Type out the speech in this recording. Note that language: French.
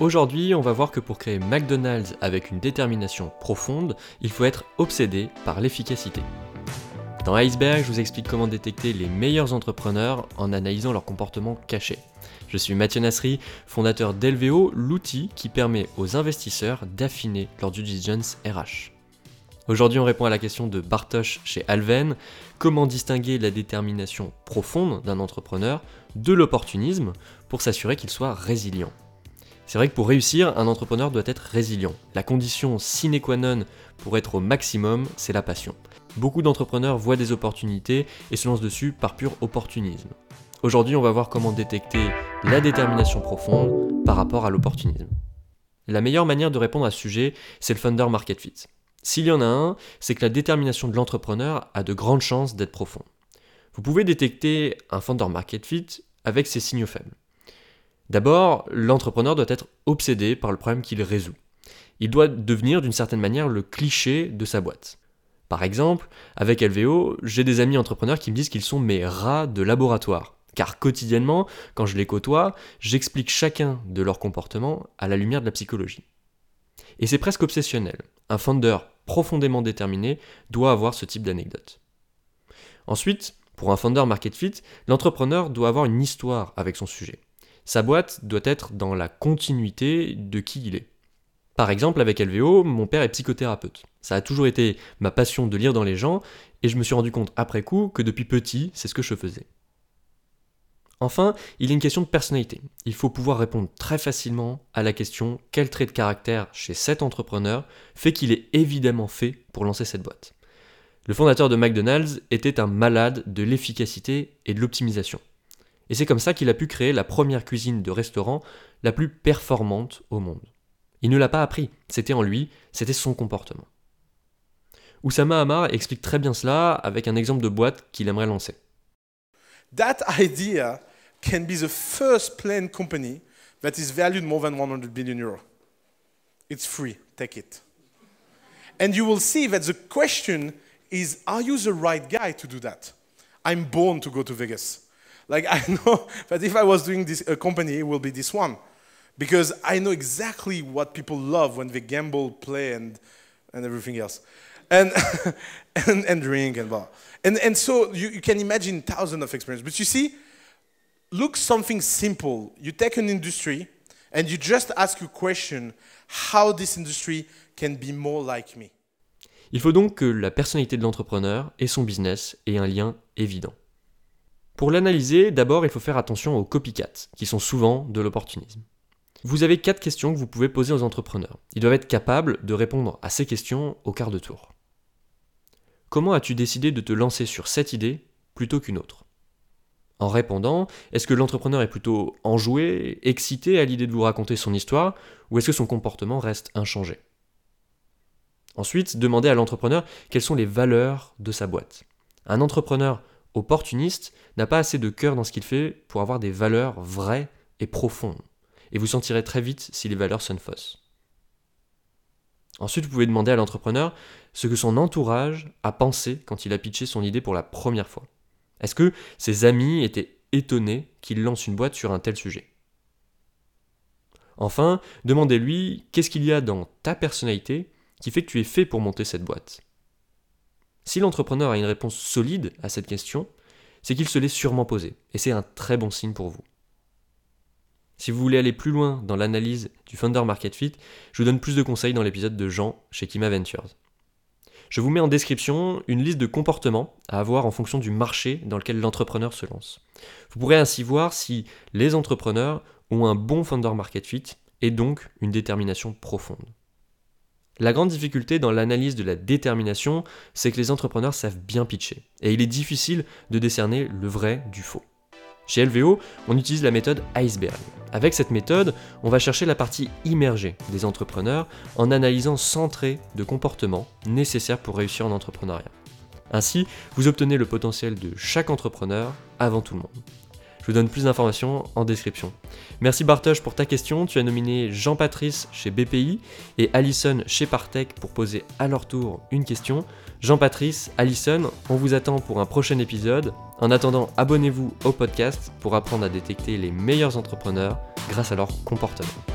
Aujourd'hui, on va voir que pour créer McDonald's avec une détermination profonde, il faut être obsédé par l'efficacité. Dans Iceberg, je vous explique comment détecter les meilleurs entrepreneurs en analysant leur comportement caché. Je suis Mathieu Nasri, fondateur d'Elveo, l'outil qui permet aux investisseurs d'affiner leur due diligence RH. Aujourd'hui, on répond à la question de Bartosz chez Alven comment distinguer la détermination profonde d'un entrepreneur de l'opportunisme pour s'assurer qu'il soit résilient? C'est vrai que pour réussir, un entrepreneur doit être résilient. La condition sine qua non pour être au maximum, c'est la passion. Beaucoup d'entrepreneurs voient des opportunités et se lancent dessus par pur opportunisme. Aujourd'hui, on va voir comment détecter la détermination profonde par rapport à l'opportunisme. La meilleure manière de répondre à ce sujet, c'est le Thunder Market Fit. S'il y en a un, c'est que la détermination de l'entrepreneur a de grandes chances d'être profonde. Vous pouvez détecter un Thunder Market Fit avec ses signaux faibles. D'abord, l'entrepreneur doit être obsédé par le problème qu'il résout. Il doit devenir d'une certaine manière le cliché de sa boîte. Par exemple, avec LVO, j'ai des amis entrepreneurs qui me disent qu'ils sont mes rats de laboratoire. Car quotidiennement, quand je les côtoie, j'explique chacun de leurs comportements à la lumière de la psychologie. Et c'est presque obsessionnel. Un founder profondément déterminé doit avoir ce type d'anecdote. Ensuite, pour un founder market fit, l'entrepreneur doit avoir une histoire avec son sujet. Sa boîte doit être dans la continuité de qui il est. Par exemple, avec LVO, mon père est psychothérapeute. Ça a toujours été ma passion de lire dans les gens, et je me suis rendu compte après coup que depuis petit, c'est ce que je faisais. Enfin, il a une question de personnalité. Il faut pouvoir répondre très facilement à la question quel trait de caractère chez cet entrepreneur fait qu'il est évidemment fait pour lancer cette boîte? Le fondateur de McDonald's était un malade de l'efficacité et de l'optimisation. Et c'est comme ça qu'il a pu créer la première cuisine de restaurant la plus performante au monde. Il ne l'a pas appris, c'était en lui, c'était son comportement. Oussama Hamar explique très bien cela avec un exemple de boîte qu'il aimerait lancer. That idea can be the first planned company that is valued more than 100 billion euro. It's free, take it. And you will see that the question is are you the right guy to do that? I'm born to go to Vegas. Like I know that if I was doing this a company, it will be this one. Because I know exactly what people love when they gamble, play, and, and everything else. And, and, and drink and blah. And, and so you, you can imagine thousands of experiences. But you see, look something simple. You take an industry and you just ask a question how this industry can be more like me. Il faut donc que la personnalité de l'entrepreneur et son business aient un lien évident. Pour l'analyser, d'abord il faut faire attention aux copycats, qui sont souvent de l'opportunisme. Vous avez quatre questions que vous pouvez poser aux entrepreneurs. Ils doivent être capables de répondre à ces questions au quart de tour. Comment as-tu décidé de te lancer sur cette idée plutôt qu'une autre? En répondant, est-ce que l'entrepreneur est plutôt enjoué, excité à l'idée de vous raconter son histoire, ou est-ce que son comportement reste inchangé? Ensuite, demandez à l'entrepreneur quelles sont les valeurs de sa boîte. Un entrepreneur opportuniste n'a pas assez de cœur dans ce qu'il fait pour avoir des valeurs vraies et profondes. Et vous sentirez très vite si les valeurs sonnent fausses. Ensuite, vous pouvez demander à l'entrepreneur ce que son entourage a pensé quand il a pitché son idée pour la première fois. Est-ce que ses amis étaient étonnés qu'il lance une boîte sur un tel sujet? Enfin, demandez-lui qu'est-ce qu'il y a dans ta personnalité qui fait que tu es fait pour monter cette boîte? Si l'entrepreneur a une réponse solide à cette question, c'est qu'il se l'est sûrement posée, et c'est un très bon signe pour vous. Si vous voulez aller plus loin dans l'analyse du Founder Market Fit, je vous donne plus de conseils dans l'épisode de Jean chez Kima Ventures. Je vous mets en description une liste de comportements à avoir en fonction du marché dans lequel l'entrepreneur se lance. Vous pourrez ainsi voir si les entrepreneurs ont un bon Founder Market Fit et donc une détermination profonde. La grande difficulté dans l'analyse de la détermination, c'est que les entrepreneurs savent bien pitcher, et il est difficile de décerner le vrai du faux. Chez LVO, on utilise la méthode iceberg. Avec cette méthode, on va chercher la partie immergée des entrepreneurs en analysant 100 traits de comportement nécessaires pour réussir en entrepreneuriat. Ainsi, vous obtenez le potentiel de chaque entrepreneur avant tout le monde. Je vous donne plus d'informations en description. Merci Bartosz pour ta question. Tu as nominé Jean-Patrice chez BPI et Alison chez Partech pour poser à leur tour une question. Jean-Patrice, Alison, on vous attend pour un prochain épisode. En attendant, abonnez-vous au podcast pour apprendre à détecter les meilleurs entrepreneurs grâce à leur comportement.